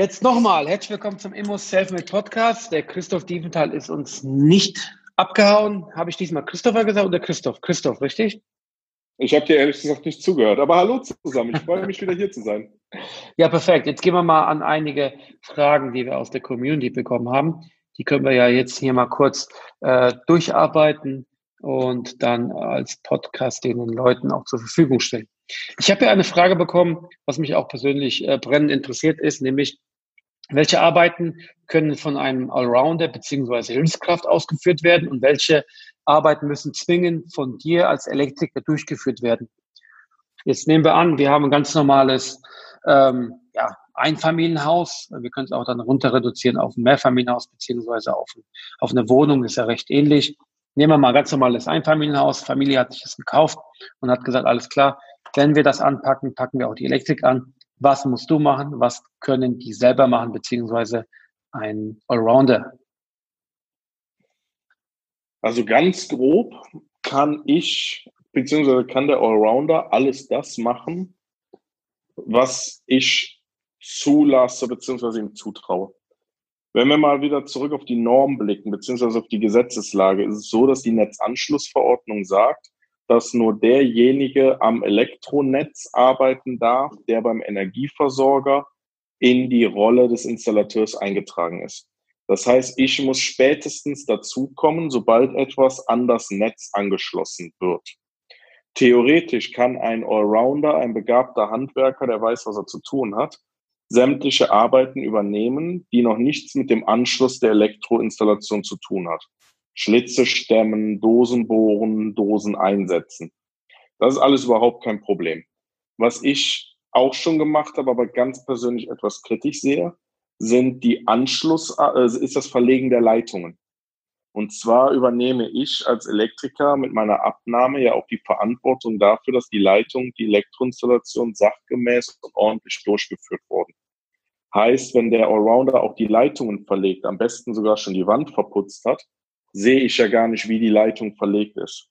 Jetzt nochmal, herzlich willkommen zum Immo Selfmade Podcast. Der Christoph Dieventhal ist uns nicht abgehauen. Habe ich diesmal Christopher gesagt oder Christoph? Christoph, richtig? Ich habe dir ehrlich gesagt nicht zugehört, aber hallo zusammen. Ich freue mich wieder hier zu sein. Ja, perfekt. Jetzt gehen wir mal an einige Fragen, die wir aus der Community bekommen haben. Die können wir ja jetzt hier mal kurz äh, durcharbeiten und dann als Podcast den Leuten auch zur Verfügung stellen. Ich habe ja eine Frage bekommen, was mich auch persönlich äh, brennend interessiert ist, nämlich welche Arbeiten können von einem Allrounder beziehungsweise Hilfskraft ausgeführt werden und welche Arbeiten müssen zwingend von dir als Elektriker durchgeführt werden? Jetzt nehmen wir an, wir haben ein ganz normales ähm, ja, Einfamilienhaus. Wir können es auch dann runter reduzieren auf ein Mehrfamilienhaus beziehungsweise auf, auf eine Wohnung, ist ja recht ähnlich. Nehmen wir mal ein ganz normales Einfamilienhaus. Familie hat sich das gekauft und hat gesagt, alles klar, wenn wir das anpacken, packen wir auch die Elektrik an was musst du machen, was können die selber machen, beziehungsweise ein Allrounder? Also ganz grob kann ich, beziehungsweise kann der Allrounder alles das machen, was ich zulasse, beziehungsweise ihm zutraue. Wenn wir mal wieder zurück auf die Norm blicken, beziehungsweise auf die Gesetzeslage, ist es so, dass die Netzanschlussverordnung sagt, dass nur derjenige am Elektronetz arbeiten darf, der beim Energieversorger in die Rolle des Installateurs eingetragen ist. Das heißt, ich muss spätestens dazukommen, sobald etwas an das Netz angeschlossen wird. Theoretisch kann ein Allrounder, ein begabter Handwerker, der weiß, was er zu tun hat, sämtliche Arbeiten übernehmen, die noch nichts mit dem Anschluss der Elektroinstallation zu tun hat. Schlitze stemmen, Dosen bohren, Dosen einsetzen. Das ist alles überhaupt kein Problem. Was ich auch schon gemacht habe, aber ganz persönlich etwas kritisch sehe, sind die Anschluss, äh, ist das Verlegen der Leitungen. Und zwar übernehme ich als Elektriker mit meiner Abnahme ja auch die Verantwortung dafür, dass die Leitung, die Elektroinstallation sachgemäß und ordentlich durchgeführt wurden. Heißt, wenn der Allrounder auch die Leitungen verlegt, am besten sogar schon die Wand verputzt hat, sehe ich ja gar nicht, wie die Leitung verlegt ist.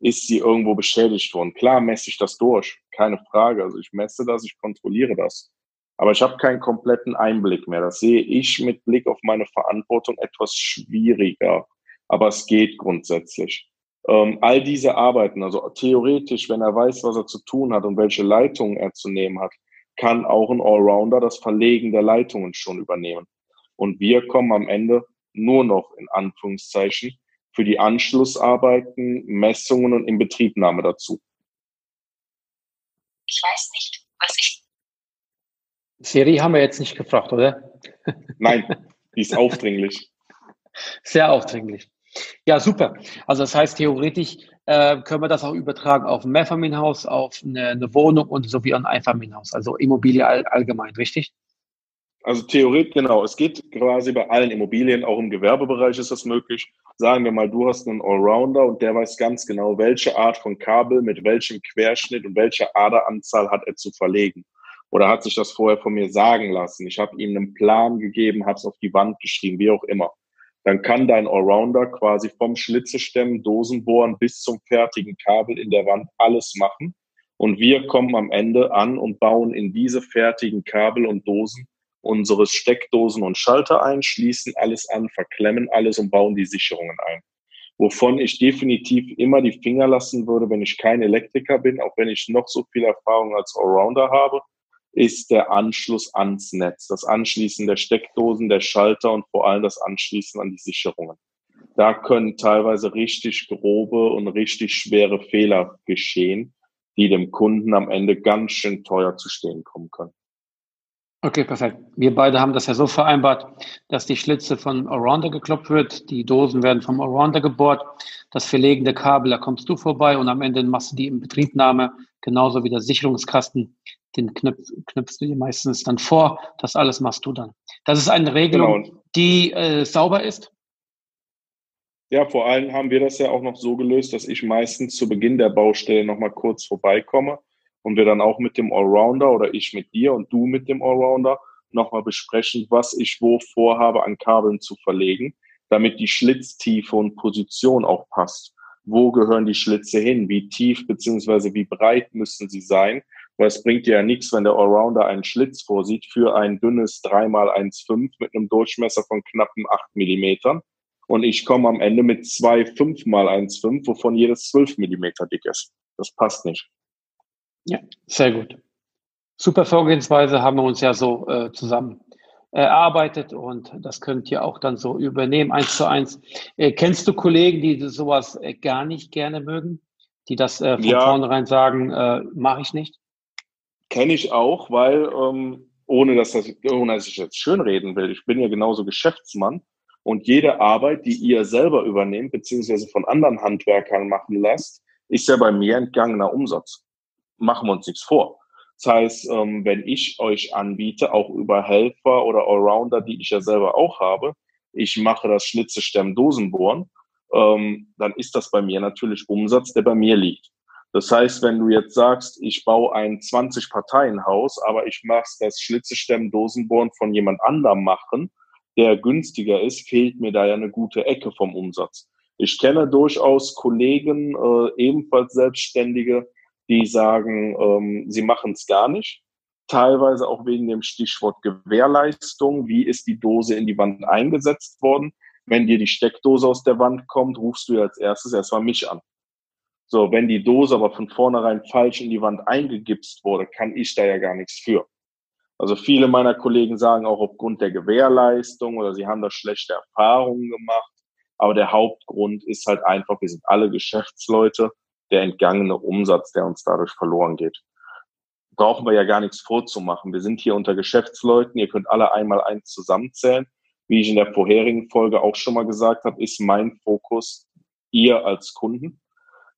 Ist sie irgendwo beschädigt worden? Klar messe ich das durch, keine Frage. Also ich messe das, ich kontrolliere das. Aber ich habe keinen kompletten Einblick mehr. Das sehe ich mit Blick auf meine Verantwortung etwas schwieriger. Aber es geht grundsätzlich. Ähm, all diese Arbeiten, also theoretisch, wenn er weiß, was er zu tun hat und welche Leitungen er zu nehmen hat, kann auch ein Allrounder das Verlegen der Leitungen schon übernehmen. Und wir kommen am Ende nur noch in Anführungszeichen für die Anschlussarbeiten, Messungen und Inbetriebnahme dazu. Ich weiß nicht, was ich. Siri haben wir jetzt nicht gefragt, oder? Nein, die ist aufdringlich. Sehr aufdringlich. Ja, super. Also das heißt, theoretisch äh, können wir das auch übertragen auf ein Mehrfamilienhaus, auf eine, eine Wohnung und sowie ein Einfamilienhaus, also Immobilie all, allgemein, richtig? Also theoretisch, genau. Es geht quasi bei allen Immobilien, auch im Gewerbebereich ist das möglich. Sagen wir mal, du hast einen Allrounder und der weiß ganz genau, welche Art von Kabel mit welchem Querschnitt und welche Aderanzahl hat er zu verlegen. Oder hat sich das vorher von mir sagen lassen. Ich habe ihm einen Plan gegeben, habe es auf die Wand geschrieben, wie auch immer. Dann kann dein Allrounder quasi vom Schlitzestemmen, Dosenbohren bis zum fertigen Kabel in der Wand alles machen. Und wir kommen am Ende an und bauen in diese fertigen Kabel und Dosen unsere Steckdosen und Schalter ein, schließen alles an, verklemmen alles und bauen die Sicherungen ein. Wovon ich definitiv immer die Finger lassen würde, wenn ich kein Elektriker bin, auch wenn ich noch so viel Erfahrung als Allrounder habe, ist der Anschluss ans Netz. Das Anschließen der Steckdosen, der Schalter und vor allem das Anschließen an die Sicherungen. Da können teilweise richtig grobe und richtig schwere Fehler geschehen, die dem Kunden am Ende ganz schön teuer zu stehen kommen können. Okay, perfekt. Wir beide haben das ja so vereinbart, dass die Schlitze von Allrounder geklopft wird, die Dosen werden vom Allrounder gebohrt, das Verlegen der Kabel, da kommst du vorbei und am Ende machst du die Inbetriebnahme, genauso wie der Sicherungskasten, den knüpf, knüpfst du dir meistens dann vor. Das alles machst du dann. Das ist eine Regelung, genau. die äh, sauber ist. Ja, vor allem haben wir das ja auch noch so gelöst, dass ich meistens zu Beginn der Baustelle nochmal kurz vorbeikomme und wir dann auch mit dem Allrounder oder ich mit dir und du mit dem Allrounder nochmal besprechen, was ich wo vorhabe an Kabeln zu verlegen, damit die Schlitztiefe und Position auch passt. Wo gehören die Schlitze hin? Wie tief beziehungsweise wie breit müssen sie sein? Weil es bringt dir ja nichts, wenn der Allrounder einen Schlitz vorsieht für ein dünnes 3x1,5 mit einem Durchmesser von knappen 8 Millimetern und ich komme am Ende mit zwei 5 mal 1,5, wovon jedes 12 Millimeter dick ist. Das passt nicht. Ja, sehr gut. Super Vorgehensweise haben wir uns ja so äh, zusammen erarbeitet und das könnt ihr auch dann so übernehmen, eins zu eins. Äh, kennst du Kollegen, die sowas äh, gar nicht gerne mögen, die das äh, von ja, vornherein sagen, äh, mache ich nicht? Kenne ich auch, weil ähm, ohne dass das, ohne dass ich jetzt schönreden will, ich bin ja genauso Geschäftsmann und jede Arbeit, die ihr selber übernehmt, beziehungsweise von anderen Handwerkern machen lasst, ist ja bei mir entgangener Umsatz. Machen wir uns nichts vor. Das heißt, ähm, wenn ich euch anbiete, auch über Helfer oder Allrounder, die ich ja selber auch habe, ich mache das Schnitze, Stemmen, Dosenbohren, ähm, dann ist das bei mir natürlich Umsatz, der bei mir liegt. Das heißt, wenn du jetzt sagst, ich baue ein 20-Parteien-Haus, aber ich mache das Schlitze, Stemmen, Dosenbohren von jemand anderem machen, der günstiger ist, fehlt mir da ja eine gute Ecke vom Umsatz. Ich kenne durchaus Kollegen, äh, ebenfalls Selbstständige, die sagen, ähm, sie machen es gar nicht. Teilweise auch wegen dem Stichwort Gewährleistung. Wie ist die Dose in die Wand eingesetzt worden? Wenn dir die Steckdose aus der Wand kommt, rufst du ja als erstes erstmal mich an. So, wenn die Dose aber von vornherein falsch in die Wand eingegipst wurde, kann ich da ja gar nichts für. Also viele meiner Kollegen sagen auch aufgrund der Gewährleistung oder sie haben da schlechte Erfahrungen gemacht. Aber der Hauptgrund ist halt einfach, wir sind alle Geschäftsleute, der entgangene Umsatz, der uns dadurch verloren geht. Brauchen wir ja gar nichts vorzumachen. Wir sind hier unter Geschäftsleuten. Ihr könnt alle einmal eins zusammenzählen. Wie ich in der vorherigen Folge auch schon mal gesagt habe, ist mein Fokus ihr als Kunden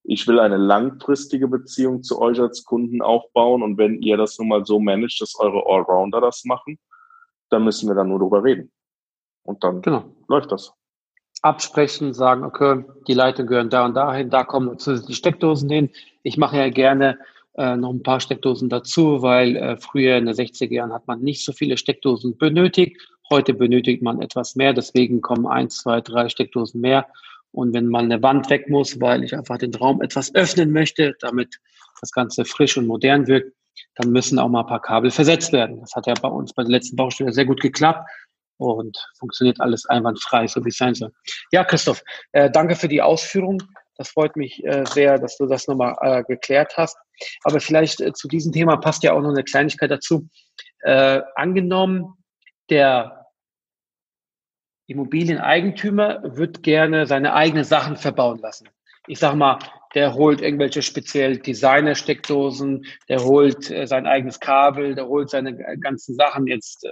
ich will eine langfristige Beziehung zu euch als Kunden aufbauen und wenn ihr das nun mal so managt, dass eure Allrounder das machen, dann müssen wir dann nur drüber reden. Und dann genau. läuft das. Absprechen, sagen, okay, die Leitungen gehören da und dahin, da kommen zusätzlich Steckdosen hin. Ich mache ja gerne äh, noch ein paar Steckdosen dazu, weil äh, früher in den 60er Jahren hat man nicht so viele Steckdosen benötigt. Heute benötigt man etwas mehr, deswegen kommen eins, zwei, drei Steckdosen mehr. Und wenn mal eine Wand weg muss, weil ich einfach den Raum etwas öffnen möchte, damit das Ganze frisch und modern wirkt, dann müssen auch mal ein paar Kabel versetzt werden. Das hat ja bei uns bei der letzten Baustelle sehr gut geklappt und funktioniert alles einwandfrei, so wie es sein soll. Ja, Christoph, äh, danke für die Ausführung. Das freut mich äh, sehr, dass du das nochmal äh, geklärt hast. Aber vielleicht äh, zu diesem Thema passt ja auch noch eine Kleinigkeit dazu. Äh, angenommen, der Immobilieneigentümer wird gerne seine eigenen Sachen verbauen lassen. Ich sag mal, der holt irgendwelche speziell Designer-Steckdosen, der holt äh, sein eigenes Kabel, der holt seine ganzen Sachen jetzt äh,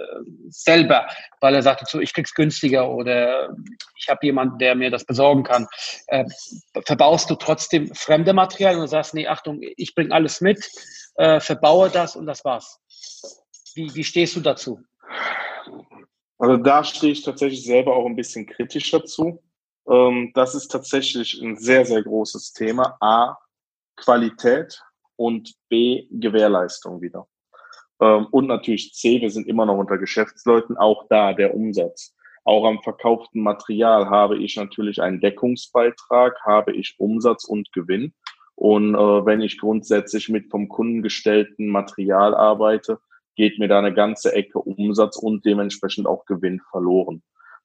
selber, weil er sagt so, ich krieg's günstiger oder ich habe jemanden, der mir das besorgen kann. Äh, verbaust du trotzdem fremde Materialien und sagst, nee, Achtung, ich bringe alles mit, äh, verbaue das und das war's. Wie, wie stehst du dazu? Also da stehe ich tatsächlich selber auch ein bisschen kritischer zu. Ähm, das ist tatsächlich ein sehr, sehr großes Thema. A, Qualität und B, Gewährleistung wieder. Ähm, und natürlich C, wir sind immer noch unter Geschäftsleuten, auch da der Umsatz. Auch am verkauften Material habe ich natürlich einen Deckungsbeitrag, habe ich Umsatz und Gewinn. Und äh, wenn ich grundsätzlich mit vom Kunden gestellten Material arbeite, geht mir da eine ganze Ecke Umsatz und dementsprechend auch Gewinn verloren.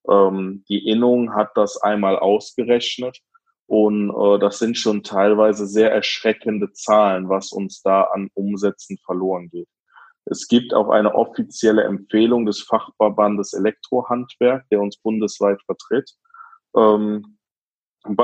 Ähm, die Innung hat das einmal ausgerechnet und äh, das sind schon teilweise sehr erschreckende Zahlen, was uns da an Umsätzen verloren geht. Es gibt auch eine offizielle Empfehlung des Fachverbandes Elektrohandwerk, der uns bundesweit vertritt, ähm,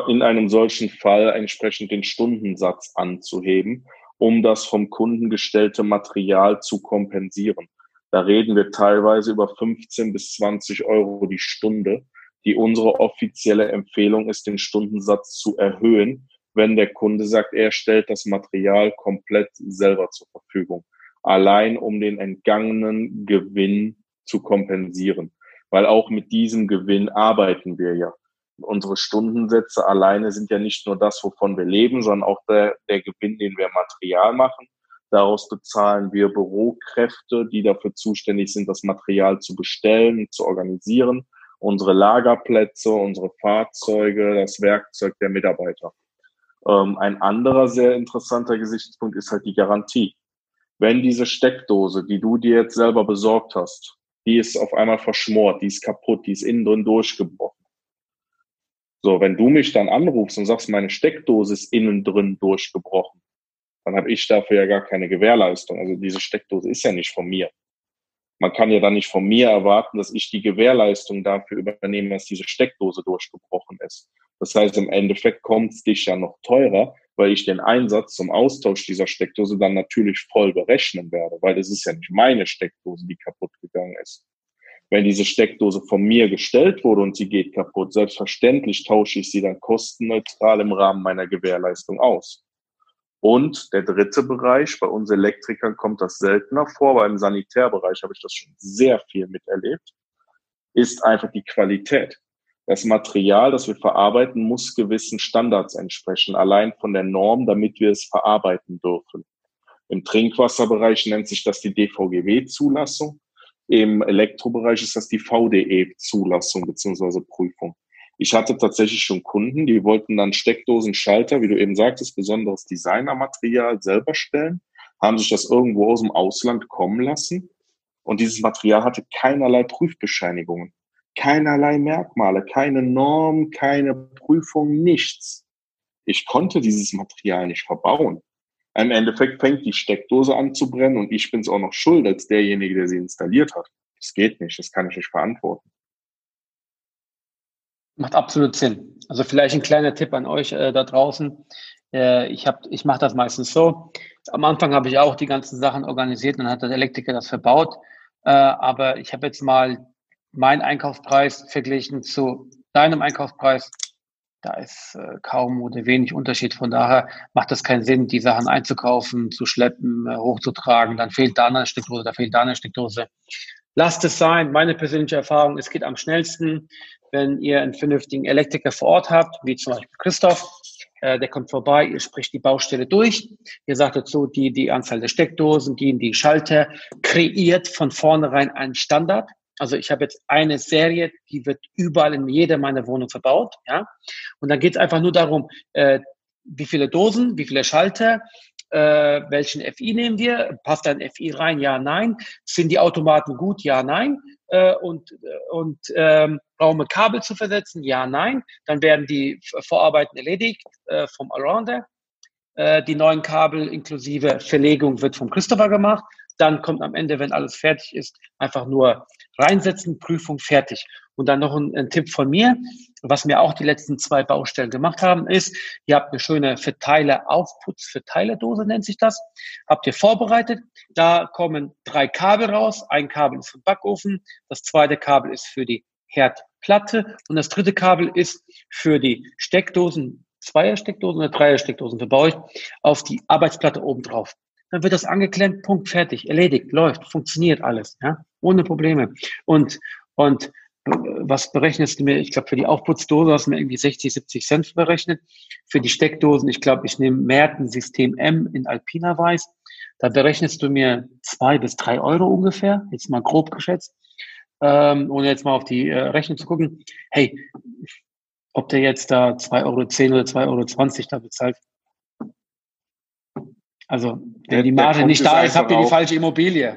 in einem solchen Fall entsprechend den Stundensatz anzuheben um das vom Kunden gestellte Material zu kompensieren. Da reden wir teilweise über 15 bis 20 Euro die Stunde, die unsere offizielle Empfehlung ist, den Stundensatz zu erhöhen, wenn der Kunde sagt, er stellt das Material komplett selber zur Verfügung. allein um den entgangenen Gewinn zu kompensieren. Weil auch mit diesem Gewinn arbeiten wir ja. Unsere Stundensätze alleine sind ja nicht nur das, wovon wir leben, sondern auch der, der Gewinn, den wir Material machen. Daraus bezahlen wir Bürokräfte, die dafür zuständig sind, das Material zu bestellen, zu organisieren, unsere Lagerplätze, unsere Fahrzeuge, das Werkzeug der Mitarbeiter. Ähm, ein anderer sehr interessanter Gesichtspunkt ist halt die Garantie. Wenn diese Steckdose, die du dir jetzt selber besorgt hast, die ist auf einmal verschmort, die ist kaputt, die ist innen drin durchgebrochen. So, wenn du mich dann anrufst und sagst, meine Steckdose ist innen drin durchgebrochen, dann habe ich dafür ja gar keine Gewährleistung. Also diese Steckdose ist ja nicht von mir. Man kann ja dann nicht von mir erwarten, dass ich die Gewährleistung dafür übernehme, dass diese Steckdose durchgebrochen ist. Das heißt, im Endeffekt kommt es dich ja noch teurer, weil ich den Einsatz zum Austausch dieser Steckdose dann natürlich voll berechnen werde, weil es ist ja nicht meine Steckdose, die kaputt gegangen ist. Wenn diese Steckdose von mir gestellt wurde und sie geht kaputt, selbstverständlich tausche ich sie dann kostenneutral im Rahmen meiner Gewährleistung aus. Und der dritte Bereich, bei uns Elektrikern kommt das seltener vor, aber im Sanitärbereich habe ich das schon sehr viel miterlebt, ist einfach die Qualität. Das Material, das wir verarbeiten, muss gewissen Standards entsprechen, allein von der Norm, damit wir es verarbeiten dürfen. Im Trinkwasserbereich nennt sich das die DVGW-Zulassung. Im Elektrobereich ist das die VDE-Zulassung bzw. Prüfung. Ich hatte tatsächlich schon Kunden, die wollten dann Steckdosenschalter, wie du eben sagtest, besonderes Designermaterial selber stellen, haben sich das irgendwo aus dem Ausland kommen lassen und dieses Material hatte keinerlei Prüfbescheinigungen keinerlei Merkmale, keine Norm, keine Prüfung, nichts. Ich konnte dieses Material nicht verbauen. Im Endeffekt fängt die Steckdose an zu brennen und ich bin es auch noch schuld als derjenige, der sie installiert hat. Das geht nicht, das kann ich nicht verantworten. Macht absolut Sinn. Also vielleicht ein kleiner Tipp an euch äh, da draußen. Äh, ich ich mache das meistens so. Am Anfang habe ich auch die ganzen Sachen organisiert und dann hat der Elektriker das verbaut. Äh, aber ich habe jetzt mal mein Einkaufspreis verglichen zu deinem Einkaufspreis, da ist äh, kaum oder wenig Unterschied. Von daher macht es keinen Sinn, die Sachen einzukaufen, zu schleppen, äh, hochzutragen. Dann fehlt da eine Steckdose, da fehlt da eine Steckdose. Lasst es sein. Meine persönliche Erfahrung, es geht am schnellsten, wenn ihr einen vernünftigen Elektriker vor Ort habt, wie zum Beispiel Christoph. Äh, der kommt vorbei, ihr spricht die Baustelle durch. Ihr sagt dazu die, die Anzahl der Steckdosen, die, die Schalter, kreiert von vornherein einen Standard. Also ich habe jetzt eine Serie, die wird überall in jeder meiner Wohnungen verbaut. Ja? Und dann geht es einfach nur darum, äh, wie viele Dosen, wie viele Schalter, äh, welchen FI nehmen wir? Passt ein FI rein? Ja, nein. Sind die Automaten gut? Ja, nein. Äh, und und ähm, brauchen wir Kabel zu versetzen? Ja, nein. Dann werden die Vorarbeiten erledigt äh, vom Allrounder. Äh, die neuen Kabel inklusive Verlegung wird vom Christopher gemacht. Dann kommt am Ende, wenn alles fertig ist, einfach nur reinsetzen, Prüfung fertig. Und dann noch ein, ein, Tipp von mir, was mir auch die letzten zwei Baustellen gemacht haben, ist, ihr habt eine schöne Verteiler-Aufputz, Verteilerdose nennt sich das, habt ihr vorbereitet. Da kommen drei Kabel raus. Ein Kabel ist für den Backofen, das zweite Kabel ist für die Herdplatte und das dritte Kabel ist für die Steckdosen, Zweier-Steckdosen oder Dreier-Steckdosen verbaue ich auf die Arbeitsplatte oben drauf dann wird das angeklemmt, Punkt, fertig, erledigt, läuft, funktioniert alles, ja, ohne Probleme. Und, und was berechnest du mir? Ich glaube, für die Aufputzdose hast du mir irgendwie 60, 70 Cent berechnet. Für die Steckdosen, ich glaube, ich nehme Merten System M in Alpina Weiß. Da berechnest du mir zwei bis drei Euro ungefähr, jetzt mal grob geschätzt, ähm, ohne jetzt mal auf die äh, Rechnung zu gucken. Hey, ob der jetzt da 2,10 Euro oder 2,20 Euro da bezahlt, also, wenn die Marge nicht da ist, habt ihr die falsche Immobilie.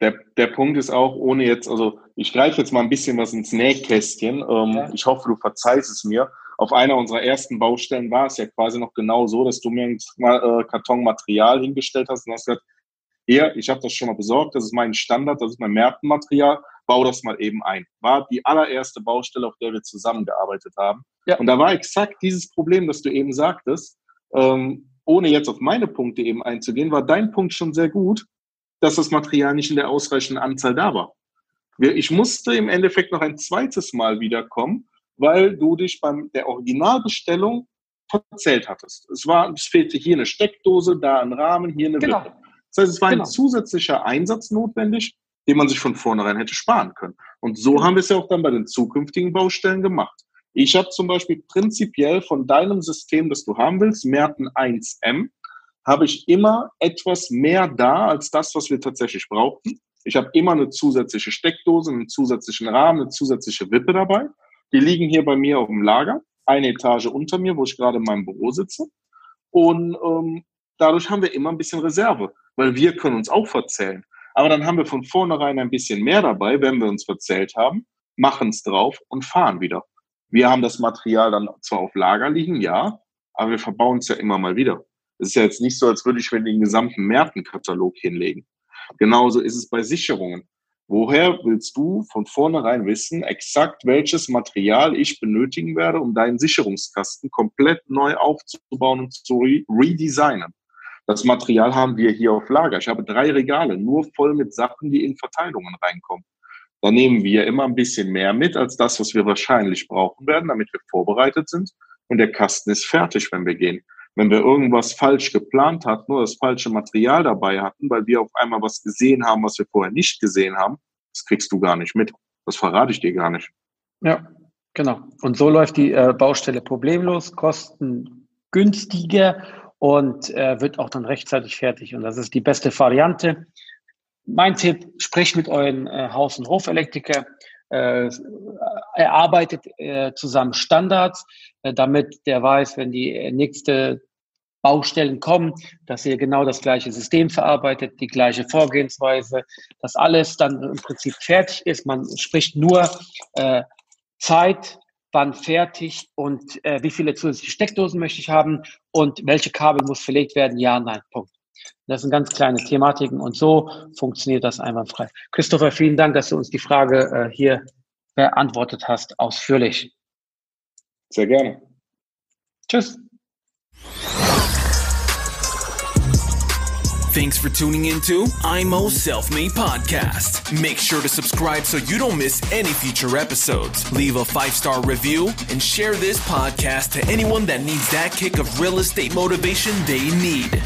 Der, der Punkt ist auch, ohne jetzt, also ich greife jetzt mal ein bisschen was ins Nähkästchen. Ähm, ja. Ich hoffe, du verzeihst es mir. Auf einer unserer ersten Baustellen war es ja quasi noch genau so, dass du mir ein äh, Karton Material hingestellt hast und hast gesagt, hier, ich habe das schon mal besorgt, das ist mein Standard, das ist mein Märtenmaterial, bau das mal eben ein. War die allererste Baustelle, auf der wir zusammengearbeitet haben. Ja. Und da war exakt dieses Problem, das du eben sagtest. Ähm, ohne jetzt auf meine Punkte eben einzugehen, war dein Punkt schon sehr gut, dass das Material nicht in der ausreichenden Anzahl da war. Ich musste im Endeffekt noch ein zweites Mal wiederkommen, weil du dich beim der Originalbestellung verzählt hattest. Es war, es fehlte hier eine Steckdose, da ein Rahmen, hier eine genau. Wippe. Das heißt, es war genau. ein zusätzlicher Einsatz notwendig, den man sich von vornherein hätte sparen können. Und so genau. haben wir es ja auch dann bei den zukünftigen Baustellen gemacht. Ich habe zum Beispiel prinzipiell von deinem System, das du haben willst, Merten 1M, habe ich immer etwas mehr da als das, was wir tatsächlich brauchten. Ich habe immer eine zusätzliche Steckdose, einen zusätzlichen Rahmen, eine zusätzliche Wippe dabei. Die liegen hier bei mir auf dem Lager, eine Etage unter mir, wo ich gerade in meinem Büro sitze. Und ähm, dadurch haben wir immer ein bisschen Reserve, weil wir können uns auch verzählen. Aber dann haben wir von vornherein ein bisschen mehr dabei, wenn wir uns verzählt haben, machen es drauf und fahren wieder. Wir haben das Material dann zwar auf Lager liegen, ja, aber wir verbauen es ja immer mal wieder. Es ist ja jetzt nicht so, als würde ich mir den gesamten Märtenkatalog hinlegen. Genauso ist es bei Sicherungen. Woher willst du von vornherein wissen, exakt welches Material ich benötigen werde, um deinen Sicherungskasten komplett neu aufzubauen und zu re redesignen? Das Material haben wir hier auf Lager. Ich habe drei Regale, nur voll mit Sachen, die in Verteilungen reinkommen. Da nehmen wir immer ein bisschen mehr mit als das, was wir wahrscheinlich brauchen werden, damit wir vorbereitet sind. Und der Kasten ist fertig, wenn wir gehen. Wenn wir irgendwas falsch geplant hatten nur das falsche Material dabei hatten, weil wir auf einmal was gesehen haben, was wir vorher nicht gesehen haben, das kriegst du gar nicht mit. Das verrate ich dir gar nicht. Ja, genau. Und so läuft die äh, Baustelle problemlos, kostengünstiger und äh, wird auch dann rechtzeitig fertig. Und das ist die beste Variante. Mein Tipp, sprecht mit euren äh, Haus- und Hofelektriker, äh, erarbeitet äh, zusammen Standards, äh, damit der weiß, wenn die nächste Baustellen kommen, dass ihr genau das gleiche System verarbeitet, die gleiche Vorgehensweise, dass alles dann im Prinzip fertig ist. Man spricht nur äh, Zeit, wann fertig und äh, wie viele zusätzliche Steckdosen möchte ich haben und welche Kabel muss verlegt werden, ja, nein, Punkt. Das sind ganz kleine Thematiken und so funktioniert das einwandfrei. Christopher, vielen Dank, dass du uns die Frage äh, hier beantwortet hast, ausführlich. Sehr gerne. Tschüss. Thanks for tuning into IMO Self Made Podcast. Make sure to subscribe so you don't miss any future episodes. Leave a five star review and share this podcast to anyone that needs that kick of real estate motivation they need.